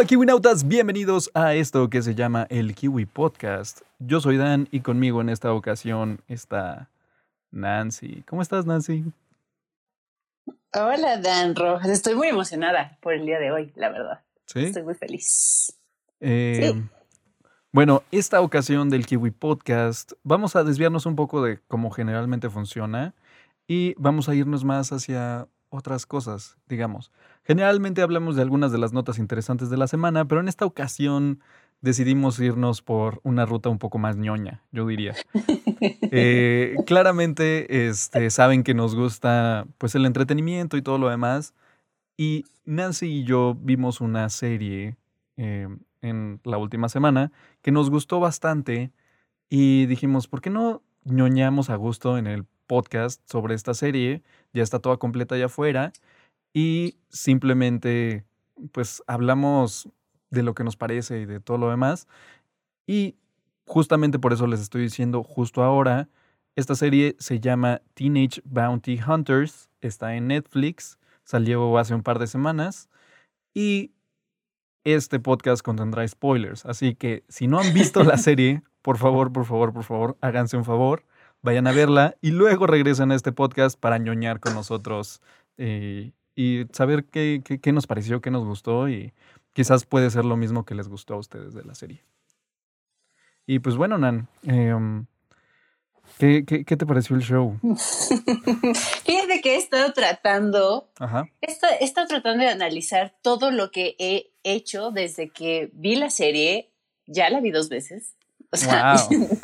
Hola KiwiNautas, bienvenidos a esto que se llama el Kiwi Podcast. Yo soy Dan y conmigo en esta ocasión está Nancy. ¿Cómo estás, Nancy? Hola, Dan Rojas. Estoy muy emocionada por el día de hoy, la verdad. Sí. Estoy muy feliz. Eh, Sí. Bueno, esta ocasión del Kiwi Podcast vamos a desviarnos un poco de cómo generalmente funciona y vamos a irnos más hacia otras cosas, digamos. Generalmente hablamos de algunas de las notas interesantes de la semana, pero en esta ocasión decidimos irnos por una ruta un poco más ñoña, yo diría. Eh, claramente este, saben que nos gusta pues el entretenimiento y todo lo demás. Y Nancy y yo vimos una serie eh, en la última semana que nos gustó bastante y dijimos, ¿por qué no ñoñamos a gusto en el podcast sobre esta serie? Ya está toda completa allá afuera y simplemente pues hablamos de lo que nos parece y de todo lo demás. Y justamente por eso les estoy diciendo justo ahora, esta serie se llama Teenage Bounty Hunters, está en Netflix, salió hace un par de semanas y este podcast contendrá spoilers, así que si no han visto la serie, por favor, por favor, por favor, háganse un favor, vayan a verla y luego regresen a este podcast para ñoñar con nosotros eh, y saber qué, qué- qué nos pareció, qué nos gustó y quizás puede ser lo mismo que les gustó a ustedes de la serie. Y pues bueno, Nan, em, ¿qué, qué, qué te pareció el show? Fíjate que he estado tratando, Ajá. he estado, he estado tratando de analizar todo lo que he hecho desde que vi la serie. Ya la vi dos veces. O sea, Wow.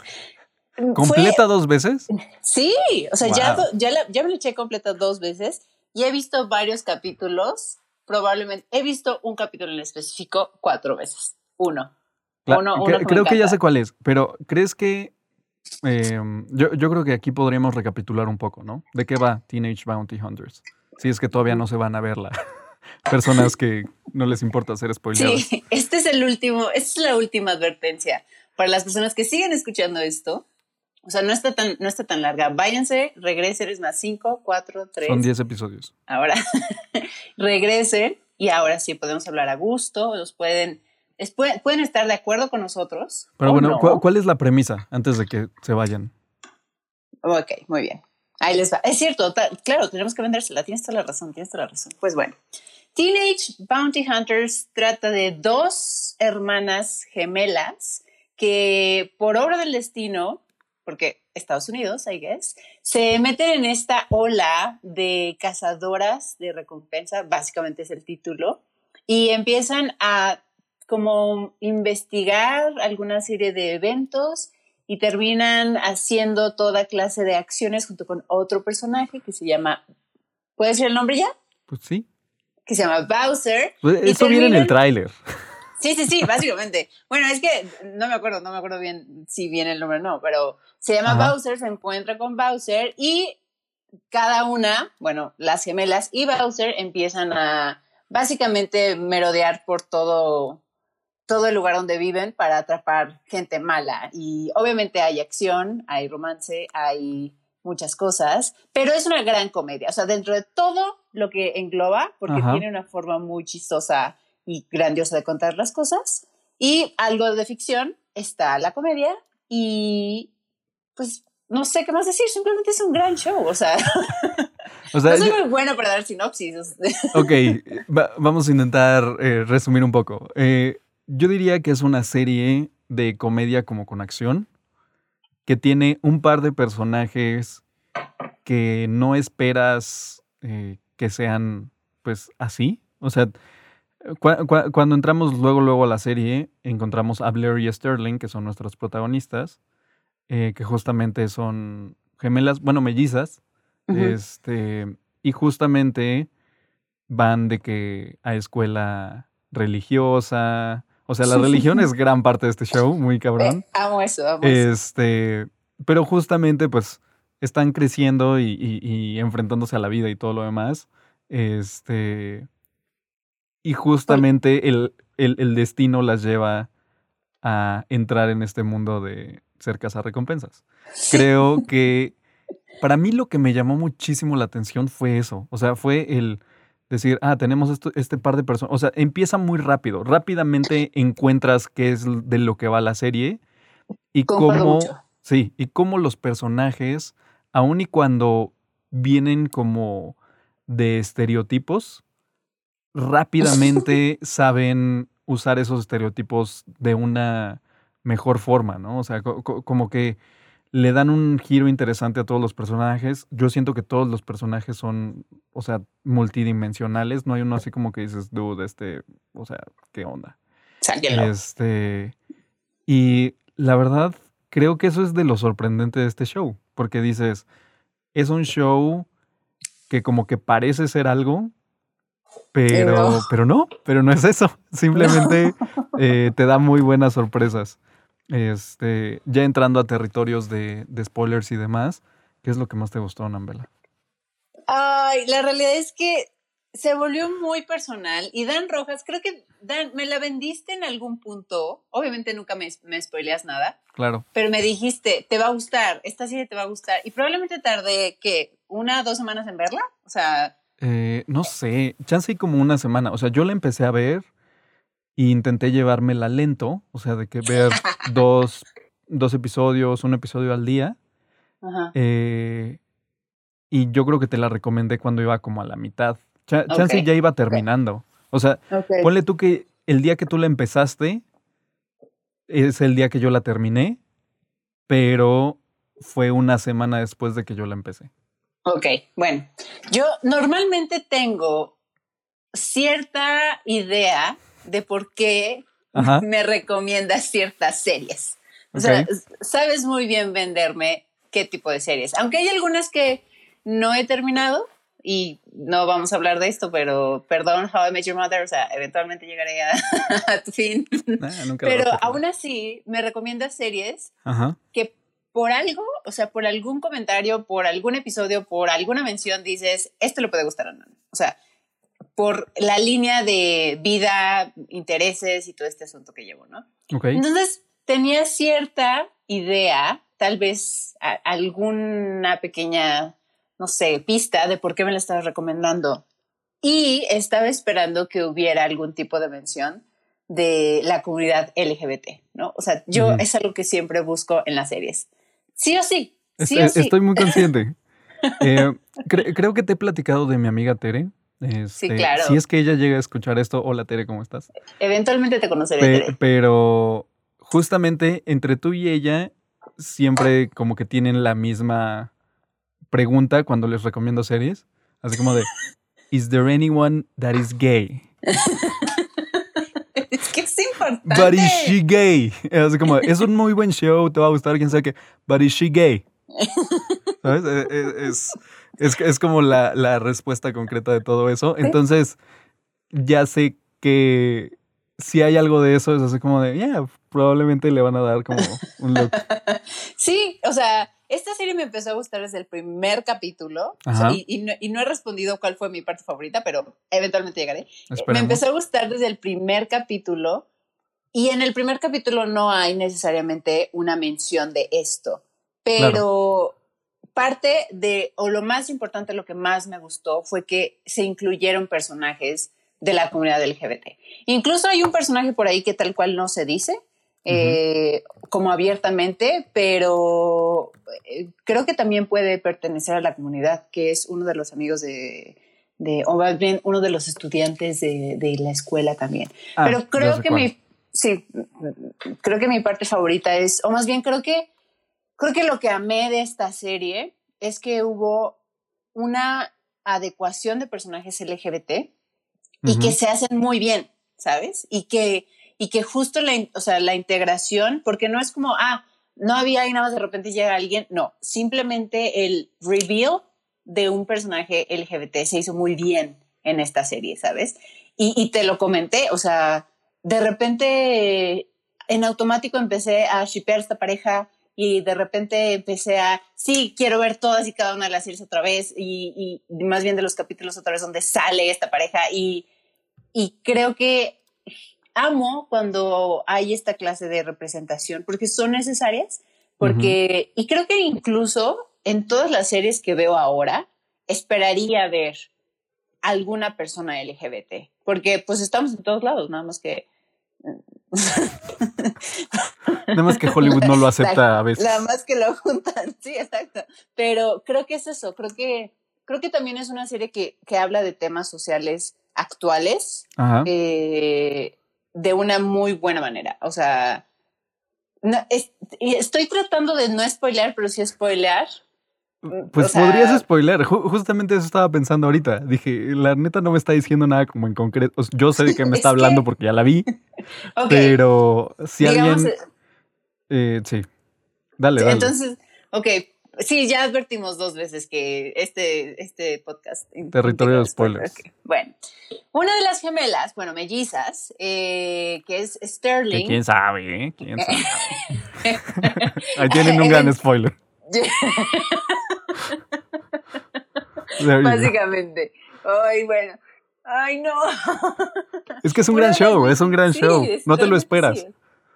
fue- ¿Completa dos veces? sí, o sea, ya, Wow. ya, la- ya me lo eché completa dos veces y he visto varios capítulos. Probablemente he visto un capítulo en específico cuatro veces. Uno. Uno- uno que creo que ya sé cuál es, pero ¿crees que... em, yo, yo creo que aquí podríamos recapitular un poco, ¿no? ¿De qué va Teenage Bounty Hunters? Si es que todavía no se van a verla. Personas que no les importa ser spoileadas. Sí, este es el último, esta es la última advertencia para las personas que siguen escuchando esto. O sea, no está tan, no está tan larga. Váyanse, regresen, es más 5, 4, 3. Son 10 episodios. Ahora regresen y ahora sí podemos hablar a gusto. Los pueden, es- pueden, pueden estar de acuerdo con nosotros. Pero bueno, no. ¿cu- ¿cuál es la premisa antes de que se vayan? Ok, muy bien. Ahí les va. Es cierto, claro, tenemos que vendérsela. Tienes toda la razón, tienes toda la razón. Pues bueno, Teenage Bounty Hunters trata de dos hermanas gemelas que por obra del destino, porque Estados Unidos, I guess, se meten en esta ola de cazadoras de recompensa, básicamente es el título, y empiezan a como investigar alguna serie de eventos y terminan haciendo toda clase de acciones junto con otro personaje que se llama, ¿puedes decir el nombre ya? Pues sí. Que se llama Bowser. Pues Eso viene en el terminan- tráiler. Sí, sí, sí, básicamente. Bueno, es que no me acuerdo, no me acuerdo bien si viene el nombre o no, pero se llama Ajá. Bowser, se encuentra con Bowser y cada una, bueno, las gemelas y Bowser empiezan a básicamente merodear por todo, todo el lugar donde viven para atrapar gente mala. Y obviamente hay acción, hay romance, hay muchas cosas, pero es una gran comedia. O sea, dentro de todo lo que engloba, porque Ajá. tiene una forma muy chistosa y grandiosa de contar las cosas, y algo de ficción, está la comedia, y pues no sé qué más decir, simplemente es un gran show. O sea, O sea, no soy yo- muy buena para dar sinopsis. ok, va- vamos a intentar eh, resumir un poco. Eh, yo diría que es una serie de comedia como con acción, que tiene un par de personajes que no esperas eh, que sean pues así. O sea, cua- cua- cuando entramos luego, luego a la serie, encontramos a Blair y a Sterling, que son nuestros protagonistas, eh, que justamente son gemelas, bueno, mellizas, este, y justamente van de que a escuela religiosa. O sea, la religión es gran parte de este show, muy cabrón. Eh, amo eso, amo eso. Este, pero justamente, pues, están creciendo y, y- y enfrentándose a la vida y todo lo demás. Este. Y justamente el, el- el destino las lleva a entrar en este mundo de ser recompensas. Creo que para mí lo que me llamó muchísimo la atención fue eso. O sea, fue el decir, ah, tenemos esto, este par de personas. O sea, empieza muy rápido. Rápidamente encuentras qué es de lo que va la serie y cómo. Sí, y cómo los personajes, aun y cuando vienen como de estereotipos, rápidamente saben usar esos estereotipos de una mejor forma, ¿no? O sea, como que le dan un giro interesante a todos los personajes. Yo siento que todos los personajes son, o sea, multidimensionales. No hay uno así como que dices, dude, este, o sea, ¿qué onda? Este, y la verdad, creo que eso es de lo sorprendente de este show, porque dices, es un show que como que parece ser algo, pero, pero no, pero no es eso. Simplemente eh, te da muy buenas sorpresas. Este, ya entrando a territorios de, de, spoilers y demás, ¿qué es lo que más te gustó, Nambela? Ay, la realidad es que se volvió muy personal y Dan Rojas, creo que Dan, me la vendiste en algún punto, obviamente nunca me, me spoileas nada. Claro. Pero me dijiste, te va a gustar, esta serie te va a gustar y probablemente tardé, ¿qué? ¿Una, dos semanas en verla? O sea... Eh, no sé, chance como una semana, o sea, yo la empecé a ver y intenté llevármela lento, o sea, de que ver dos, dos episodios, un episodio al día. Ajá. Eh, y yo creo que te la recomendé cuando iba como a la mitad. chance ya iba terminando. O sea, ponle tú que el día que tú la empezaste es el día que yo la terminé, pero fue una semana después de que yo la empecé. Ok, bueno, yo normalmente tengo cierta idea de por qué me recomiendas ciertas series. O sea, sabes muy bien venderme qué tipo de series. Aunque hay algunas que no he terminado y no vamos a hablar de esto, pero perdón, How I Met Your Mother, o sea, eventualmente llegaré a, tu fin. Pero aún así, me recomiendas series que por algo, o sea, por algún comentario, por algún episodio, por alguna mención, dices, esto le puede gustar a Nana. O sea, por la línea de vida, intereses y todo este asunto que llevo, ¿no? Entonces, tenía cierta idea, tal vez alguna pequeña, no sé, pista de por qué me la estaba recomendando. Y estaba esperando que hubiera algún tipo de mención de la comunidad LGBT, ¿no? O sea, yo es algo que siempre busco en las series. Sí o sí. sí estoy, estoy muy consciente. Eh, creo que te he platicado de mi amiga Tere sí, este, claro. Si es que ella llega a escuchar esto, hola Tere, ¿cómo estás? Eventualmente te conoceré. Pero justamente entre tú y ella siempre como que tienen la misma pregunta cuando les recomiendo series. Así como de, ¿Is there anyone that is gay? es es importante. But is she gay? Así como, es un muy buen show, te va a gustar, quién sabe qué. But is she gay? ¿Sabes? E, e, es, es, es como la, la, respuesta concreta de todo eso. Entonces, ya sé que si hay algo de eso, es así como de, ya, probablemente le van a dar como un look. Sí, o sea, esta serie me empezó a gustar desde el primer capítulo y, y, no, y, no, he respondido cuál fue mi parte favorita, pero eventualmente llegaré. Me empezó a gustar desde el primer capítulo y en el primer capítulo no hay necesariamente una mención de esto, pero parte de, o lo más importante, lo que más me gustó fue que se incluyeron personajes de la comunidad LGBT. Incluso hay un personaje por ahí que tal cual no se dice, eh, como abiertamente, pero eh, creo que también puede pertenecer a la comunidad, que es uno de los amigos de, de o más bien uno de los estudiantes de, de la escuela también. Ah, pero creo que mi, sí, creo que mi parte favorita es, o más bien creo que Creo que lo que amé de esta serie es que hubo una adecuación de personajes LGBT y que se hacen muy bien, ¿sabes? Y que, y que justo la, o sea, la integración, porque no es como, ah, no había ahí nada más de repente llega alguien, no, simplemente el reveal de un personaje LGBT se hizo muy bien en esta serie, ¿sabes? Y, y te lo comenté, o sea, de repente en automático empecé a shipear esta pareja y de repente empecé a, sí, quiero ver todas y cada una de las series otra vez y, y más bien de los capítulos otra vez donde sale esta pareja y, y creo que amo cuando hay esta clase de representación porque son necesarias, porque, y creo que incluso en todas las series que veo ahora, esperaría ver alguna persona LGBT, porque pues estamos en todos lados, nada más que... Nada más que Hollywood no lo acepta a veces. Nada más que lo juntan, sí, exacto. Pero creo que es eso, creo que, creo que también es una serie que, que habla de temas sociales actuales eh, de una muy buena manera. O sea, estoy tratando de no spoilear, pero sí spoilear. Pues podrías spoiler, justamente eso estaba pensando ahorita. Dije, la neta no me está diciendo nada como en concreto. yo sé de qué me está hablando porque ya la vi. Pero si alguien. Eh, eh, sí. Dale, dale. Entonces, ok. Sí, ya advertimos dos veces que este, este podcast. Territorio de spoilers. Bueno, una de las gemelas, bueno, mellizas, eh, que es Sterling. ¿Quién sabe? ¿Quién sabe? Ahí tienen un gran spoiler. Básicamente. Ay, bueno. Ay, no. Es que es un gran show, es un gran show. No te lo esperas.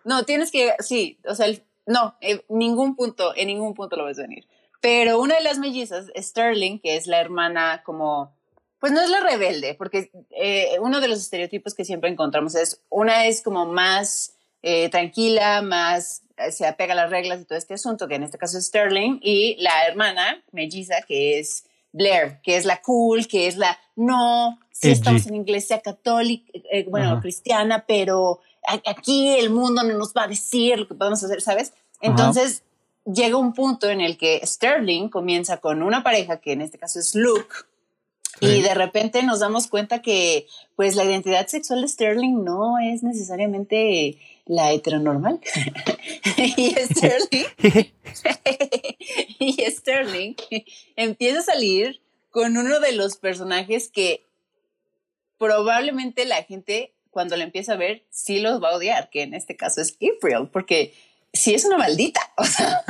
No, tienes que, sí, o sea, no, en ningún punto, en ningún punto lo ves venir. Pero una de las mellizas, Sterling, que es la hermana como, pues no es la rebelde, porque eh, uno de los estereotipos que siempre encontramos es, una es como más eh, tranquila, más eh, se apega a las reglas y todo este asunto, que en este caso es Sterling, y la hermana melliza, que es Blair, que es la cool, que es la no, si estamos en iglesia católica, eh, bueno, cristiana, pero aquí el mundo no nos va a decir lo que podemos hacer, ¿sabes? Entonces llega un punto en el que Sterling comienza con una pareja, que en este caso es Luke, y de repente nos damos cuenta que pues la identidad sexual de Sterling no es necesariamente la heteronormal. y Sterling, y Sterling empieza a salir con uno de los personajes que probablemente la gente cuando lo empieza a ver sí los va a odiar, que en este caso es April, porque sí es una maldita. O sea,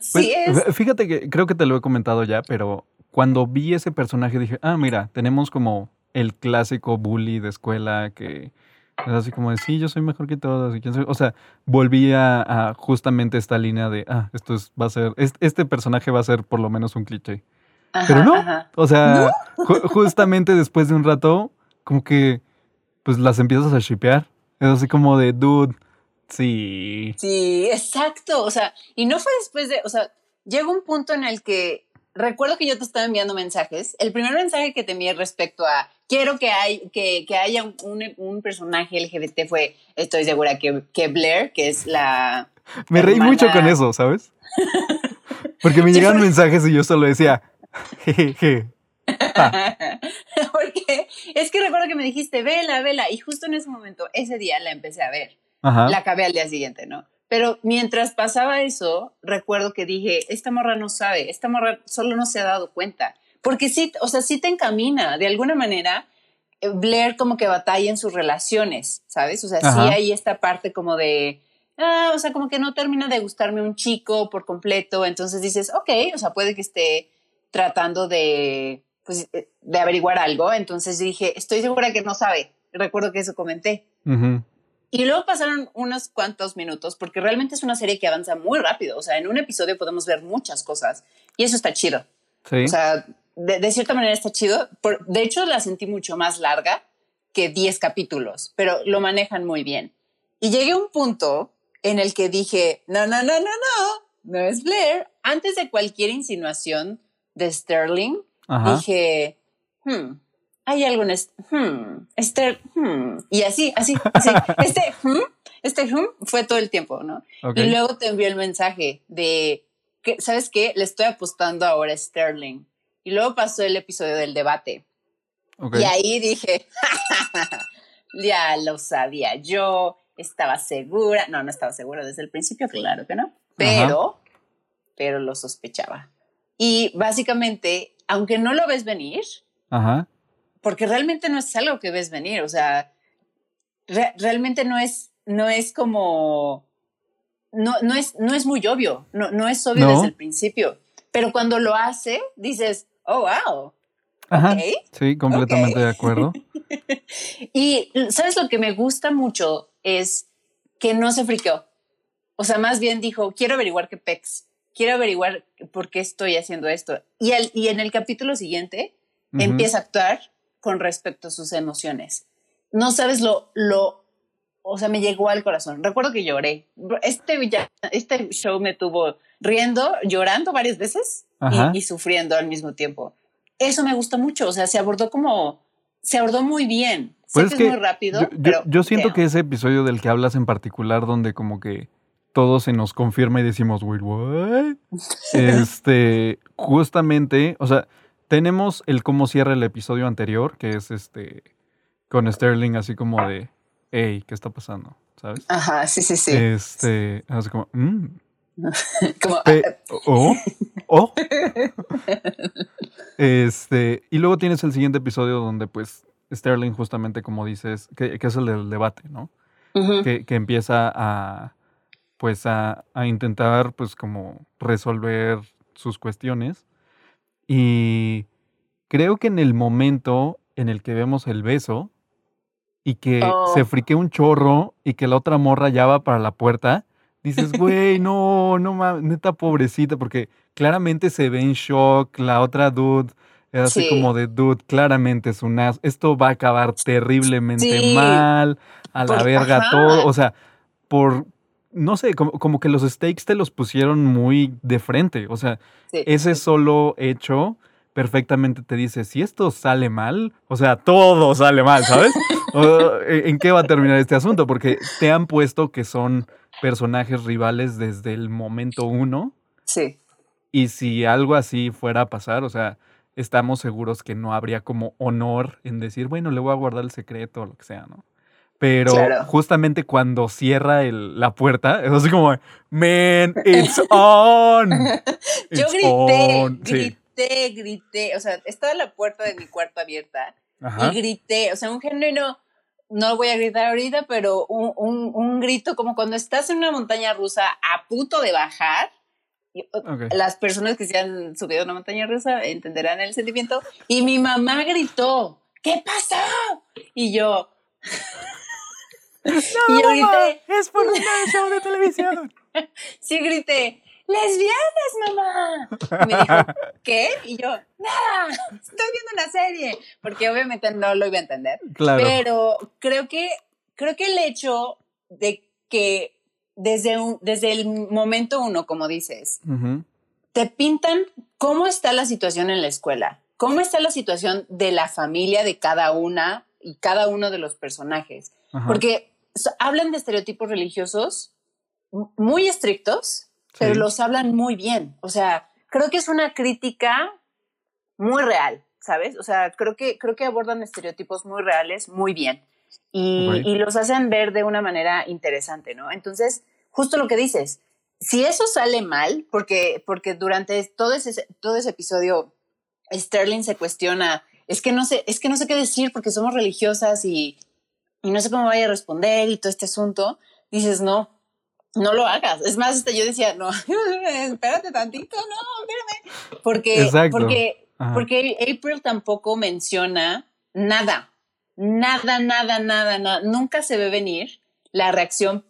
sí pues, es. Fíjate que creo que te lo he comentado ya, pero cuando vi ese personaje dije, ah, mira, tenemos como el clásico bully de escuela que es así como de, sí, yo soy mejor que todos. Y quién soy? O sea, volví a, justamente esta línea de, ah, esto es, va a ser, este, personaje va a ser por lo menos un cliché. Pero no, o sea, justamente después de un rato, como que, pues las empiezas a shipear. Es así como de, dude, sí. Sí, exacto. O sea, y no fue después de, o sea, llega un punto en el que recuerdo que yo te estaba enviando mensajes. El primer mensaje que te envié respecto a quiero que, hay, que, que haya un, un, personaje LGBT fue, estoy segura que, que Blair, que es la... Me reí mucho con eso, ¿sabes? Porque me llegaban mensajes y yo solo decía, jejeje. Porque es que recuerdo que me dijiste, vela, vela, y justo en ese momento, ese día la empecé a ver. La acabé al día siguiente, ¿no? Pero mientras pasaba eso, recuerdo que dije, esta morra no sabe, esta morra solo no se ha dado cuenta. Porque sí, o sea, sí te encamina, de alguna manera, eh, Blair como que batalla en sus relaciones, ¿sabes? O sea, sí hay esta parte como de, ah, o sea, como que no termina de gustarme un chico por completo, entonces dices, ok, o sea, puede que esté tratando de, pues, eh, de averiguar algo, entonces dije, estoy segura que no sabe, recuerdo que eso comenté. Y luego pasaron unos cuantos minutos, porque realmente es una serie que avanza muy rápido. O sea, en un episodio podemos ver muchas cosas y eso está chido. Sí. O sea, de, cierta manera está chido. de hecho, la sentí mucho más larga que 10 capítulos, pero lo manejan muy bien. Y llegué a un punto en el que dije, no, no, no, no, no, no es Blair. Antes de cualquier insinuación de Sterling, dije, hmm, hay en este, hmm, este, hmm, y así, así, así. Este, hmm, este, hmm, fue todo el tiempo, ¿no? Y luego te envió el mensaje de, que, ¿sabes qué? Le estoy apostando ahora a Sterling. Y luego pasó el episodio del debate. Y ahí dije, ya lo sabía yo, estaba segura. No, no estaba segura desde el principio, claro que no. Pero, pero lo sospechaba. Y básicamente, aunque no lo ves venir, Ajá porque realmente no es algo que ves venir, o sea, realmente no es, no es como, no, no, es, no es muy obvio, no, no es obvio desde el principio, pero cuando lo hace, dices, oh, wow. Ajá, Sí, completamente de acuerdo. y, ¿sabes lo que me gusta mucho? Es que no se friqueó. O sea, más bien dijo, quiero averiguar qué pex, quiero averiguar por qué estoy haciendo esto. Y, el, y en el capítulo siguiente empieza a actuar con respecto a sus emociones. No sabes lo, lo, o sea, me llegó al corazón. Recuerdo que lloré. Este, este show me tuvo riendo, llorando varias veces y, sufriendo al mismo tiempo. Eso me gusta mucho. O sea, se abordó como, se abordó muy bien. Sé pues que, es muy rápido. Yo, pero yo siento que ese episodio del que hablas en particular, donde como que todo se nos confirma y decimos, wait, what? este, justamente, o sea, tenemos el cómo cierra el episodio anterior, que es este, con Sterling así como de, hey, ¿qué está pasando? ¿Sabes? Ajá, sí, sí, sí. Este, así como, mm. como, oh, oh. este, y luego tienes el siguiente episodio donde pues Sterling justamente como dices, que, es el del debate, ¿no? que, que, empieza a, pues a, a intentar pues como resolver sus cuestiones. Y creo que en el momento en el que vemos el beso, y que se oh. frique un chorro y que la otra morra ya va para la puerta, dices, güey, no, no mames, neta pobrecita, porque claramente se ve en shock, la otra dude es así como de dude, claramente es un as, esto va a acabar terriblemente mal, a la verga todo, o sea, por, no sé, como, que los stakes te los pusieron muy de frente, o sea, ese solo hecho perfectamente te dice, si esto sale mal, o sea, todo sale mal, ¿sabes? ¿En qué va a terminar este asunto? Porque te han puesto que son personajes rivales desde el momento uno. Sí. Y si algo así fuera a pasar, o sea, estamos seguros que no habría como honor en decir, bueno, le voy a guardar el secreto o lo que sea, ¿no? Pero justamente cuando cierra la puerta, es así como, man, it's on. Yo grité, grité, grité. O sea, estaba la puerta de mi cuarto abierta y grité, o sea, un genuino, no voy a gritar ahorita, pero un, un, un, grito como cuando estás en una montaña rusa a punto de bajar. Las personas que se han subido a una montaña rusa entenderán el sentimiento. Y mi mamá gritó, ¿qué pasó? Y yo... y yo grité, es por un show de televisión. sí, grité, lesbianas, mamá. Y me dijo, ¿qué? Y yo, nada, estoy viendo una serie, porque obviamente no lo iba a entender. Claro. Pero creo que, creo que el hecho de que desde, un, desde el momento uno, como dices, te pintan cómo está la situación en la escuela, cómo está la situación de la familia de cada una y cada uno de los personajes. Porque hablan de estereotipos religiosos muy estrictos, pero los hablan muy bien. O sea, creo que es una crítica muy real, ¿sabes? O sea, creo que, creo que abordan estereotipos muy reales muy bien y, y los hacen ver de una manera interesante, ¿no? Entonces, justo lo que dices, si eso sale mal, porque, porque durante todo ese, todo ese episodio Sterling se cuestiona, es que no sé, es que no sé qué decir porque somos religiosas y, y no sé cómo vaya a responder y todo este asunto, dices, no, no lo hagas. Es más, yo decía, no, espérate tantito, no, espérame. Porque, porque, porque April tampoco menciona nada, nada, nada, nada, nada. Nunca se ve venir la reacción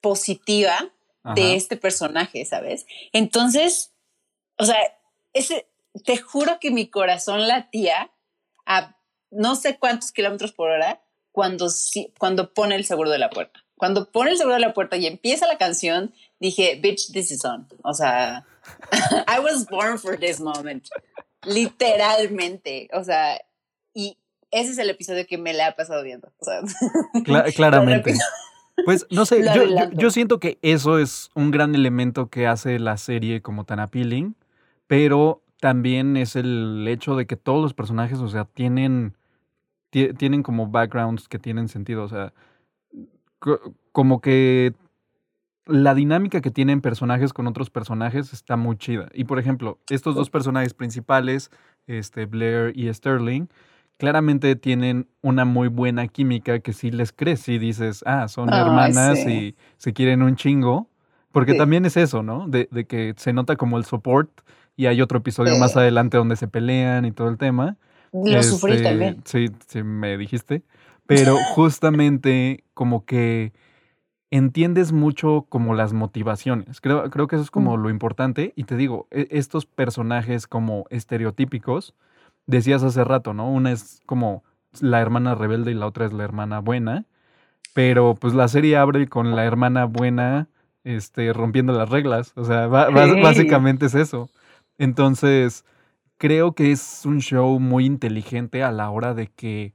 positiva de este personaje, ¿sabes? Entonces, o sea, ese, te juro que mi corazón latía a no sé cuántos kilómetros por hora cuando, cuando pone el seguro de la puerta cuando pone el seguro de la puerta y empieza la canción, dije, bitch, this is on. O sea, I was born for this moment. Literalmente. O sea, y ese es el episodio que me le ha pasado viendo. O sea, claramente. Pues no sé, yo, yo, siento que eso es un gran elemento que hace la serie como tan appealing, pero también es el hecho de que todos los personajes, o sea, tienen, tienen como backgrounds que tienen sentido, o sea, como que la dinámica que tienen personajes con otros personajes está muy chida. Y por ejemplo, estos dos personajes principales, este, Blair y Sterling, claramente tienen una muy buena química que sí les crees y dices, ah, son hermanas y se quieren un chingo. Porque también es eso, ¿no? De, que se nota como el support y hay otro episodio más adelante donde se pelean y todo el tema. Lo sufrí este, también. Sí, sí, me dijiste. Pero justamente como que entiendes mucho como las motivaciones. Creo, creo que eso es como mm. lo importante. Y te digo, e, estos personajes como estereotípicos decías hace rato, ¿no? Una es como la hermana rebelde y la otra es la hermana buena. Pero pues la serie abre con la hermana buena este, rompiendo las reglas. O sea, básicamente es eso. Entonces, creo que es un show muy inteligente a la hora de que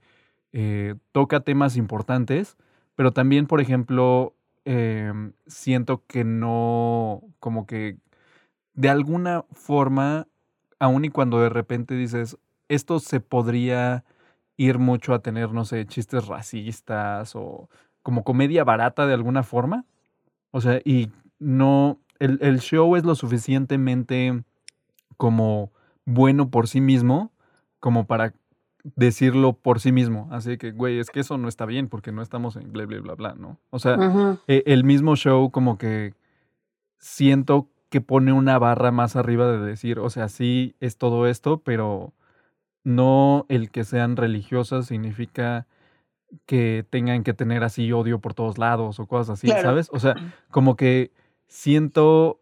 eh, toca temas importantes, pero también, por ejemplo, em, siento que no, como que de alguna forma, aun y cuando de repente dices, esto se podría ir mucho a tener, no sé, chistes racistas o como comedia barata de alguna forma. O sea, y no, el, el show es lo suficientemente como bueno por sí mismo como para decirlo por sí mismo. Así que, güey, es que eso no está bien porque no estamos en bla, bla, bla, bla, ¿no? O sea, e, el mismo show como que siento que pone una barra más arriba de decir, o sea, sí es todo esto, pero no el que sean religiosas significa que tengan que tener así odio por todos lados o cosas así, ¿sabes? O sea, como que siento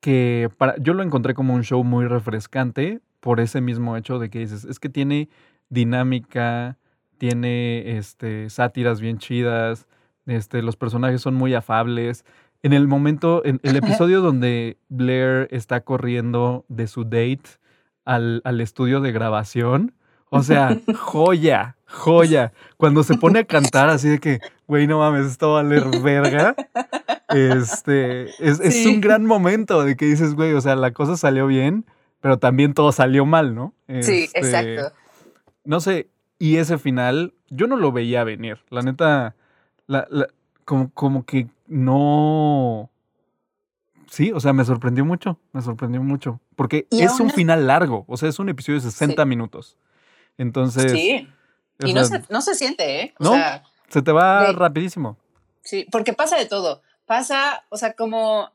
que para, yo lo encontré como un show muy refrescante por ese mismo hecho de que dices, es que tiene dinámica, tiene este, sátiras bien chidas, este, los personajes son muy afables. En el momento, en el episodio donde Blair está corriendo de su date al, al estudio de grabación, o sea, joya, joya. Cuando se pone a cantar así de que, güey, no mames, esto va a valer verga. Este, es, es, un gran momento de que dices, güey, o sea, la cosa salió bien, pero también todo salió mal, ¿no? sí, este, exacto. No sé, y ese final, yo no lo veía venir. La neta, la, la, como, como que no. Sí, o sea, me sorprendió mucho, me sorprendió mucho. Porque es un final largo, o sea, es un episodio de 60 minutos. Entonces. Sí. Y no, se, no se siente, ¿eh? O no, sea, se te va rapidísimo. Sí, porque pasa de todo. Pasa, o sea, como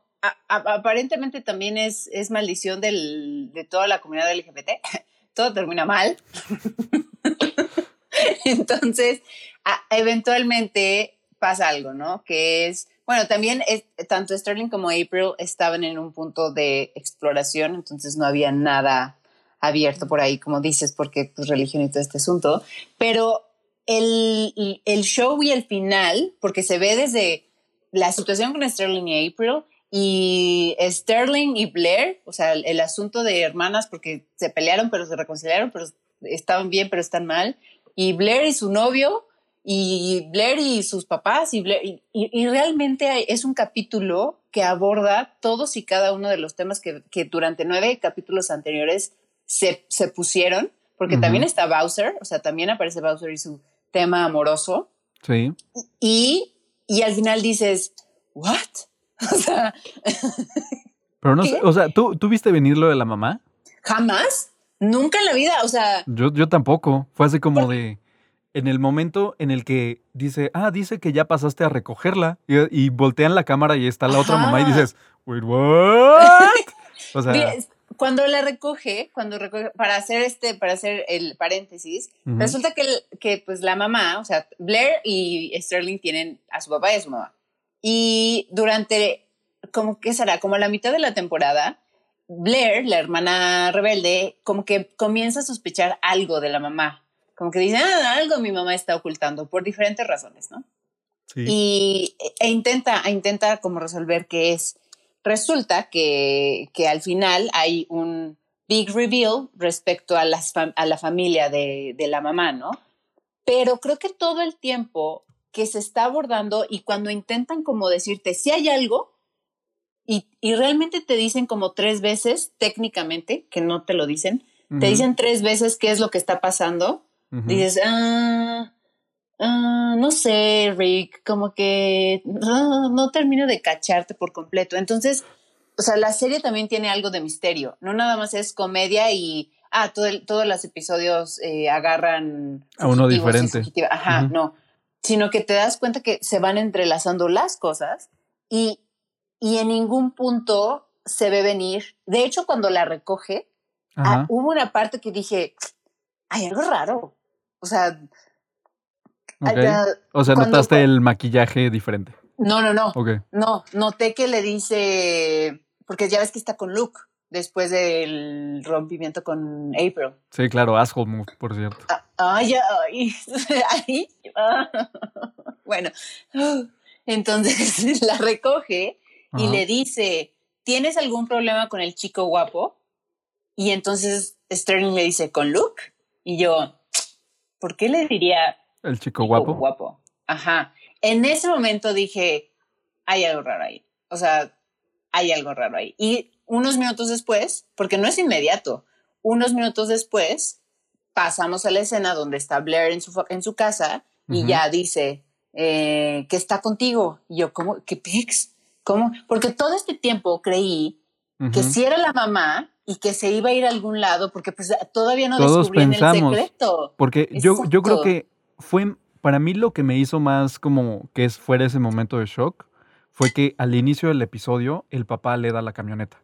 aparentemente también es, es maldición del, de toda la comunidad LGBT. todo termina mal. Entonces, eventualmente pasa algo, ¿no? Que es, bueno, también es, tanto Sterling como April estaban en un punto de exploración, entonces no había nada abierto por ahí, como dices, porque pues religión y todo este asunto, pero el, el show y el final, porque se ve desde la situación con Sterling y April, y Sterling y Blair, o sea, el, asunto de hermanas porque se pelearon pero se reconciliaron, pero estaban bien pero están mal, y Blair y su novio, y Blair y sus papás, y, Blair, y, realmente es un capítulo que aborda todos y cada uno de los temas que, que durante nueve capítulos anteriores se, se pusieron, porque también está Bowser, o sea, también aparece Bowser y su tema amoroso. Sí. Y, y al final dices, ¿what? O sea. Pero no sé, o sea, ¿tú, ¿tú viste venir lo de la mamá? Jamás. Nunca en la vida, o sea. Yo, yo tampoco. Fue así como de. En el momento en el que dice, ah, dice que ya pasaste a recogerla. Y, voltean la cámara y está la otra mamá y dices, wait, what? O sea. Cuando la recoge, cuando recoge, para hacer este, para hacer el paréntesis, resulta que, que pues la mamá, o sea, Blair y Sterling tienen a su papá y a su mamá. Y durante, como que será, como la mitad de la temporada, Blair, la hermana rebelde, como que comienza a sospechar algo de la mamá. Como que dice, ah, algo mi mamá está ocultando por diferentes razones, ¿no? Sí. Y e intenta, e intenta como resolver qué es. Resulta que, que al final hay un big reveal respecto a, las a la familia de, de la mamá, ¿no? Pero creo que todo el tiempo que se está abordando y cuando intentan como decirte si hay algo y, y, realmente te dicen como tres veces técnicamente, que no te lo dicen, te dicen tres veces qué es lo que está pasando, dices, ah, ah, no sé, Rick, como que no, no termino de cacharte por completo. Entonces, o sea, la serie también tiene algo de misterio, no nada más es comedia y, ah, todo todos los episodios eh, agarran... A uno diferente. Ajá, no sino que te das cuenta que se van entrelazando las cosas y, y en ningún punto se ve venir. De hecho, cuando la recoge, ah, hubo una parte que dije, hay algo raro. O sea... o sea, notaste el maquillaje diferente. No, no, no. No, noté que le dice, porque ya ves que está con Luke después del rompimiento con April. Sí, claro, asshole move, por cierto. Ah, Ay, ay, ay. ah. Bueno, entonces la recoge y Ajá. le dice, ¿tienes algún problema con el chico guapo? Y entonces Sterling le dice, ¿con Luke? Y yo, ¿por qué le diría El chico chico guapo. guapo? Ajá. En ese momento dije, hay algo raro ahí. O sea, hay algo raro ahí. Y unos minutos después, porque no es inmediato, unos minutos después pasamos a la escena donde está Blair en su, en su casa y ya dice eh, que está contigo. Y yo, ¿cómo? ¿Qué pics? ¿Cómo? Porque todo este tiempo creí que si era la mamá y que se iba a ir a algún lado porque pues todavía no Todos descubrían pensamos. el secreto. Porque yo, yo creo que fue, para mí lo que me hizo más como que fuera ese momento de shock fue que al inicio del episodio el papá le da la camioneta.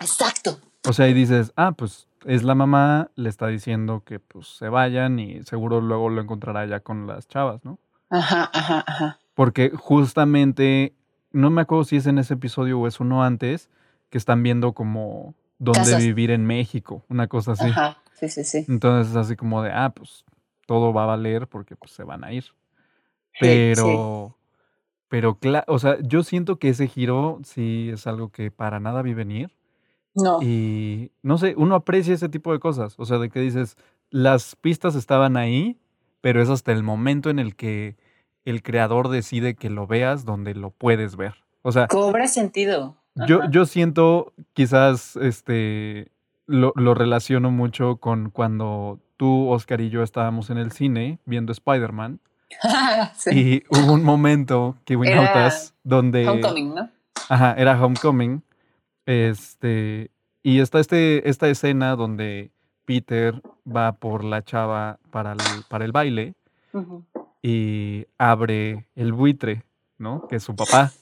Exacto. O sea, y dices, ah, pues es la mamá, le está diciendo que pues se vayan y seguro luego lo encontrará ya con las chavas, ¿no? Ajá, ajá, ajá. Porque justamente, no me acuerdo si es en ese episodio o es uno antes, que están viendo como dónde Casas. vivir en México, una cosa así. Ajá. Sí, sí, sí. Entonces es así como de, ah, pues todo va a valer porque pues se van a ir. Sí, Pero, pero claro, o sea, yo siento que ese giro sí es algo que para nada vi venir. No. Y no sé, uno aprecia ese tipo de cosas. O sea, de que dices, las pistas estaban ahí, pero es hasta el momento en el que el creador decide que lo veas donde lo puedes ver. O sea, Cobra sentido. yo, yo siento, quizás, este, lo, lo relaciono mucho con cuando tú, Oscar y yo estábamos en el cine viendo Spider-Man Sí. y hubo un momento, que notas, donde... Homecoming, ¿no? Ajá, era Homecoming. Este, y está este, esta escena donde Peter va por la chava para el, para el baile y abre el buitre, ¿no? Que es su papá.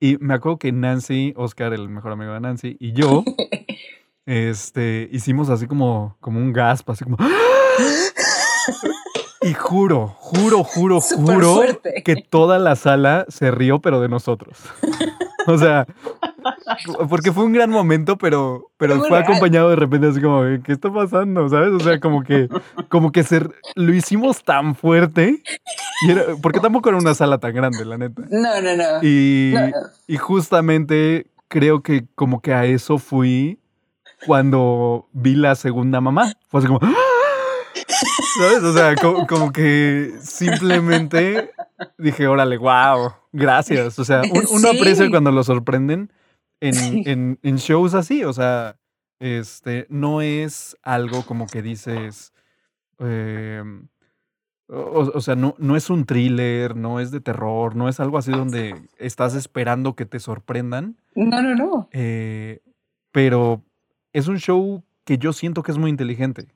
Y me acuerdo que Nancy, Oscar, el mejor amigo de Nancy, y yo, este, hicimos así como, como un gasp, así como... Y juro, juro, juro, juro fuerte. que toda la sala se rió, pero de nosotros. O sea, porque fue un gran momento, pero, pero Fue muy fue real. acompañado de repente así como, ¿qué está pasando? ¿Sabes? O sea, como que, como que se, lo hicimos tan fuerte. Y era, porque tampoco era una sala tan grande, la neta. No, no, no. Y, No, no. y justamente creo que como que a eso fui cuando vi la segunda mamá. Fue así como... ¡ah! ¿Sabes? O sea, co- como, que simplemente dije, órale, wow, gracias. O sea, un- uno Sí. aprecia cuando lo sorprenden en, Sí. en- en shows así. O sea, este, no es algo como que dices... em, o, o sea, no, no es un thriller, no es de terror, no es algo así donde estás esperando que te sorprendan, No, no, no. eh, pero es un show que yo siento que es muy inteligente.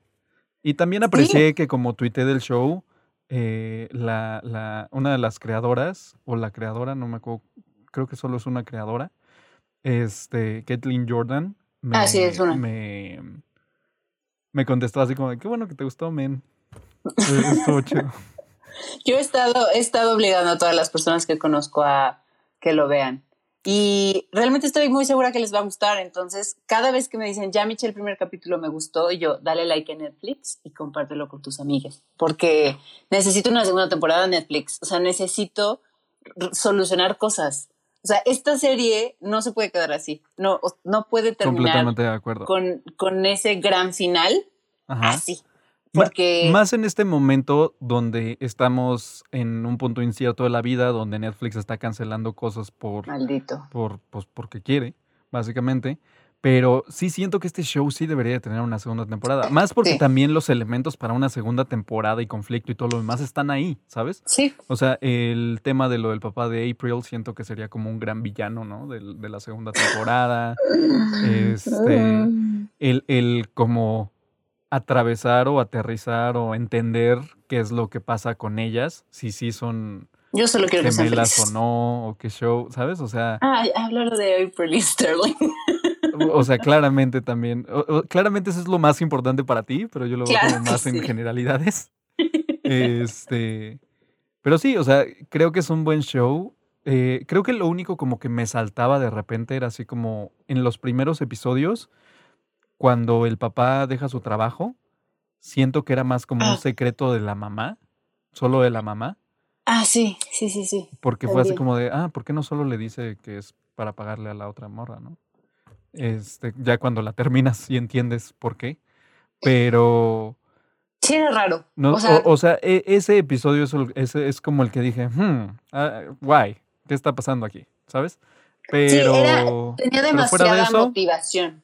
Y también aprecié que como tuité del show, eh, la, la- una de las creadoras, o la creadora, no me acuerdo, creo que solo es una creadora, este, Kathleen Jordan, me, Ah, sí, es una. me, me contestó así como, de, qué bueno que te gustó, men. Eh, Estuvo chido. Yo he estado, he estado obligando a todas las personas que conozco a que lo vean. Y realmente estoy muy segura que les va a gustar. Entonces, cada vez que me dicen, ya eché el primer capítulo, me gustó, y yo, dale like en Netflix y compártelo con tus amigas. Porque necesito una segunda temporada de Netflix. O sea, necesito solucionar cosas. O sea, esta serie no se puede quedar así. No, no puede terminar Completamente de acuerdo. con, con ese gran final Ajá. así. Porque Más en este momento donde estamos en un punto incierto de la vida, donde Netflix está cancelando cosas por, maldito. por pues, porque quiere, básicamente. Pero sí siento que este show sí debería de tener una segunda temporada. Más porque Sí. también los elementos para una segunda temporada y conflicto y todo lo demás están ahí, ¿sabes? Sí, O sea, el tema de lo del papá de April siento que sería como un gran villano, ¿no? Del- De, la segunda temporada. Este, el, el como atravesar o aterrizar o entender qué es lo que pasa con ellas, si sí son Yo solo quiero que sean gemelas o no, o qué show, ¿sabes? O sea, Ah, hablar de April Sterling. o sea, claramente también, o- o- claramente eso es lo más importante para ti, pero yo lo veo Claro como que más en sí. generalidades. Este, pero sí, o sea, creo que es un buen show. Eh, creo que lo único como que me saltaba de repente era así como en los primeros episodios, cuando el papá deja su trabajo, siento que era más como un Ah. secreto de la mamá, solo de la mamá, Ah, sí, sí, sí, sí. porque fue así como de, ah, ¿por qué no solo le dice que es para pagarle a la otra morra, no? Este, ya cuando la terminas y entiendes por qué, pero Sí, era raro. no, o sea, o, o sea, e- ese episodio es, el- ese es como el que dije, hmm, ah, guay, ¿qué está pasando aquí? ¿Sabes? Pero, era- tenía fuera de demasiada eso, motivación.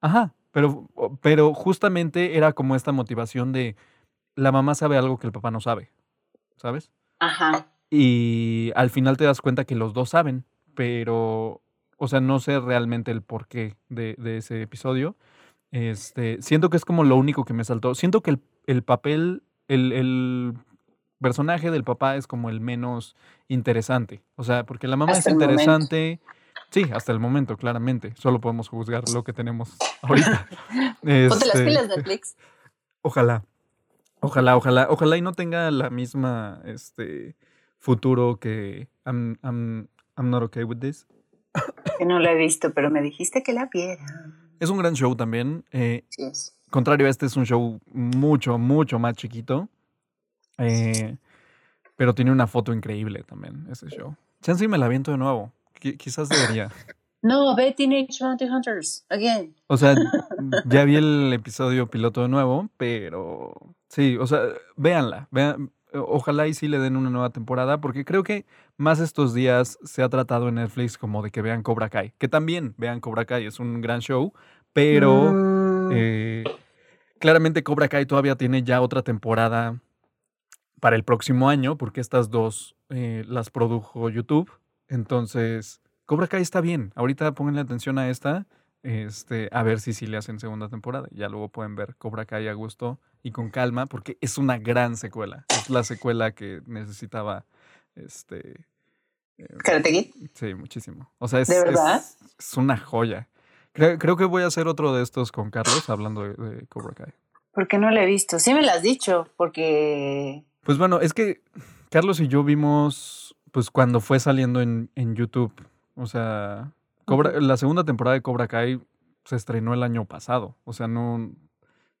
Ajá, pero, pero justamente era como esta motivación de la mamá sabe algo que el papá no sabe, ¿sabes? Ajá. Y al final te das cuenta que los dos saben, pero, o sea, no sé realmente el porqué de, de ese episodio. Este, siento que es como lo único que me saltó. Siento que el, el papel, el, el personaje del papá es como el menos interesante. O sea, porque la mamá Hasta es momento. Sí, hasta el momento, claramente. Solo podemos juzgar lo que tenemos ahorita. Ponte las Este, pilas, Netflix. Ojalá. Ojalá, ojalá, ojalá y no tenga la misma este futuro que I'm, I'm, I'm not okay with this. Que no la he visto, pero me dijiste que la viera. Es un gran show también. eh, Sí es. contrario a este, es un show mucho, mucho más chiquito. eh, pero tiene una foto increíble también, ese show. Chance y me la viento de nuevo. Qui- quizás debería. No, ve Teenage Bounty Hunters. Again. O sea, ya vi el episodio piloto de nuevo, pero sí, o sea, véanla, vean, ojalá y sí le den una nueva temporada, porque creo que más estos días se ha tratado en Netflix como de que vean Cobra Kai, que también vean Cobra Kai, es un gran show, pero Mm, eh, claramente Cobra Kai todavía tiene ya otra temporada para el próximo año, porque estas dos eh, las produjo YouTube, entonces Cobra Kai está bien, ahorita pónganle atención a esta este, a ver si sí le hacen segunda temporada. Ya luego pueden ver Cobra Kai a gusto y con calma, porque es una gran secuela. Es la secuela que necesitaba, este, eh, Karate Kid. sí, muchísimo. O sea, es, ¿De es- verdad? es una joya. Creo, creo que voy a hacer otro de estos con Carlos, hablando de, de Cobra Kai. ¿Por qué no la he visto? Sí me la has dicho, porque... Pues bueno, es que Carlos y yo vimos, pues cuando fue saliendo en, en YouTube, o sea, Cobra- la segunda temporada de Cobra Kai se estrenó el año pasado, o sea, no,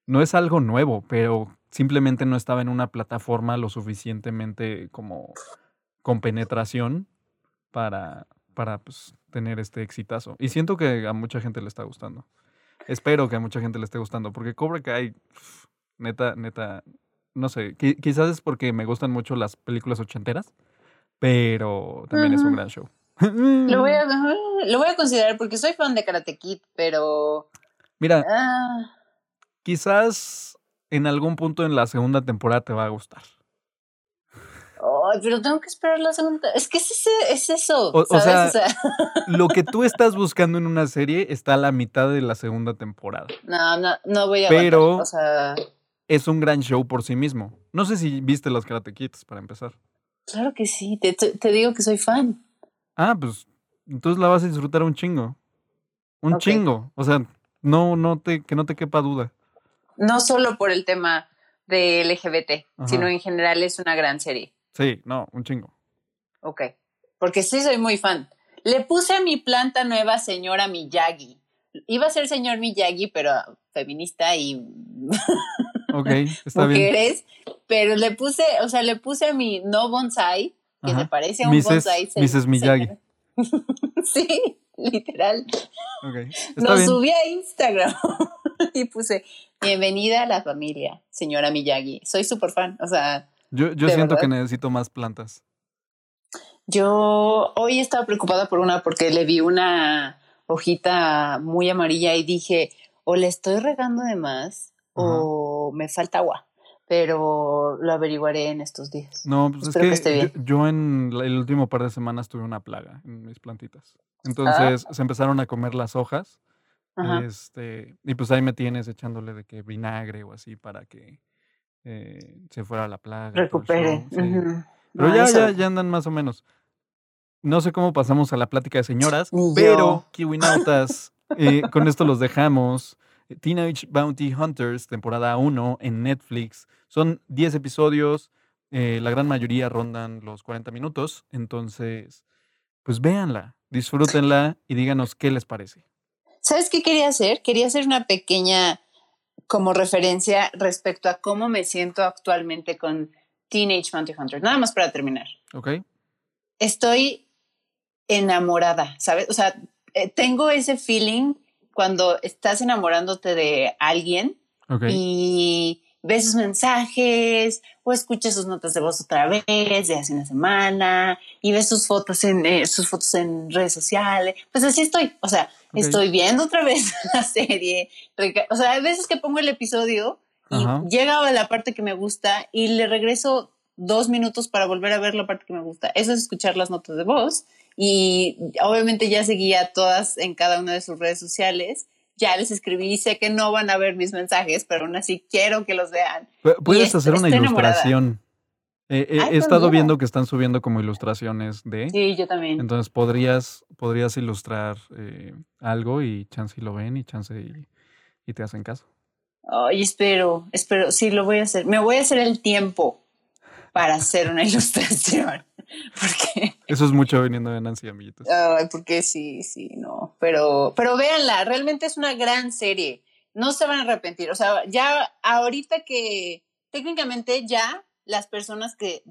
no es algo nuevo, pero simplemente no estaba en una plataforma lo suficientemente como con penetración para, para pues, tener este exitazo. Y siento que a mucha gente le está gustando. Espero que a mucha gente le esté gustando, porque Cobra Kai, neta, neta, no sé, qui- quizás es porque me gustan mucho las películas ochenteras, pero también es un gran show. Lo voy, a, lo voy a considerar porque soy fan de Karate Kid, pero... Mira, ah, quizás en algún punto en la segunda temporada te va a gustar. ay, pero tengo que esperar la segunda. Es que es, ese- es eso, O- o ¿sabes? sea- O sea, Lo que tú estás buscando en una serie está a la mitad de la segunda temporada. no, no, no voy a Pero- aguantar, O sea, Es un gran show por sí mismo. No sé si viste los Karate Kids para empezar. Claro que sí, te, te- digo que soy fan. Ah, pues entonces la vas a disfrutar un chingo. Un chingo. O sea, no, no te, que no te quepa duda. No solo por el tema de LGBT, Ajá. sino en general es una gran serie. Sí, no, un chingo. Ok. Porque sí soy muy fan. Le puse a mi planta nueva señora Miyagi. Iba a ser señor Miyagi, pero feminista y Ok, está bien. Pero le puse, o sea, le puse a mi no bonsai, que Ajá. se parece a un Mrs. bonsai. se- Mrs. Miyagi. sí, literal. Ok, está Lo bien. subí a Instagram y puse, bienvenida a la familia, señora Miyagi. Soy súper fan. O sea, Yo, yo ¿De siento que necesito más plantas. Yo hoy estaba preocupada por una porque le vi una hojita muy amarilla y dije, o le estoy regando de más o me falta agua, pero lo averiguaré en estos días. No, pues Espero es que, esté yo, yo en el último par de semanas tuve una plaga en mis plantitas. Entonces se empezaron a comer las hojas. Ajá. Este, y pues ahí me tienes echándole de que vinagre o así para que eh, se fuera la plaga. Recupere. show, sí. Ujú. Pero No, ya, eso- ya, ya andan más o menos. No sé cómo pasamos a la plática de señoras, pero. Kiwinautas, eh, con esto los dejamos. Teenage Bounty Hunters, temporada 1 en Netflix. Son 10 episodios, eh, la gran mayoría rondan los 40 minutos, entonces, pues véanla, disfrútenla y díganos qué les parece. ¿Sabes qué quería hacer? Quería hacer una pequeña como referencia respecto a cómo me siento actualmente con Teenage Bounty Hunter. Nada más para terminar. Ok. Estoy enamorada, ¿sabes? O sea, eh, tengo ese feeling cuando estás enamorándote de alguien y ves sus mensajes o escuchas sus notas de voz otra vez de hace una semana y ves sus fotos en eh, sus fotos en redes sociales. Pues así estoy. O sea, estoy viendo otra vez la serie. O sea, hay veces que pongo el episodio y Ajá. llega a la parte que me gusta y le regreso dos minutos para volver a ver la parte que me gusta. Eso es escuchar las notas de voz y obviamente ya seguía todas en cada una de sus redes sociales. Ya les escribí, sé que no van a ver mis mensajes, pero aún así quiero que los vean. Pu- Puedes hacer una ilustración. Eh, eh, Ay, he estado mira. viendo que están subiendo como ilustraciones de. Sí, yo también. Entonces podrías, podrías ilustrar eh, algo y chance y lo ven y chance y, y te hacen caso. Ay, espero, espero, sí, lo voy a hacer. Me voy a hacer el tiempo para hacer una ilustración. Porque, Eso es mucho viniendo de Nancy, amiguitos. ay, porque sí, sí, no. Pero, pero véanla, realmente es una gran serie. No se van a arrepentir. O sea, ya ahorita que técnicamente ya las personas que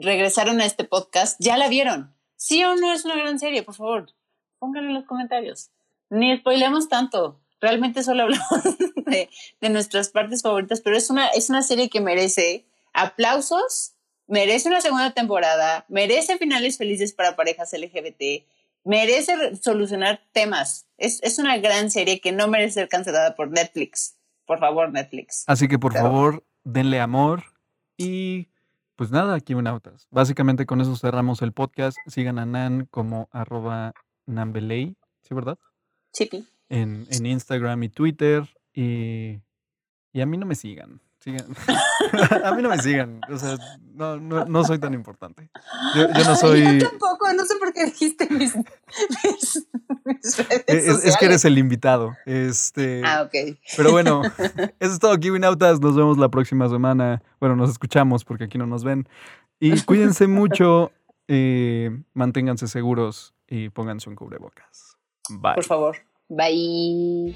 regresaron a este podcast ya la vieron. ¿Sí o no es una gran serie? Por favor, pónganlo en los comentarios. Ni spoilemos tanto. Realmente solo hablamos de, de nuestras partes favoritas, pero es una, es una serie que merece aplausos, merece una segunda temporada, merece finales felices para parejas LGBT, merece re- solucionar temas. Es, es una gran serie que no merece ser cancelada por Netflix. Por favor, Netflix. Así que por favor, denle amor y pues nada, aquí Nautas. Básicamente con eso cerramos el podcast. Sigan a Nan como arroba Nambeley, ¿sí verdad? Chippy. En, en Instagram y Twitter. Y, y a mí no me sigan. Sigan. a mí no me sigan. O sea, no, no, no soy tan importante. Yo, yo no soy... Yo tampoco, no sé por qué dijiste mis, mis, mis redes Es, es que sociales. eres el invitado. Este, Ah, ok. Pero bueno, eso es todo, Kiwinautas. Nos vemos la próxima semana. Bueno, nos escuchamos porque aquí no nos ven. Y cuídense mucho, eh, manténganse seguros y pónganse un cubrebocas. Bye. Por favor. Bye.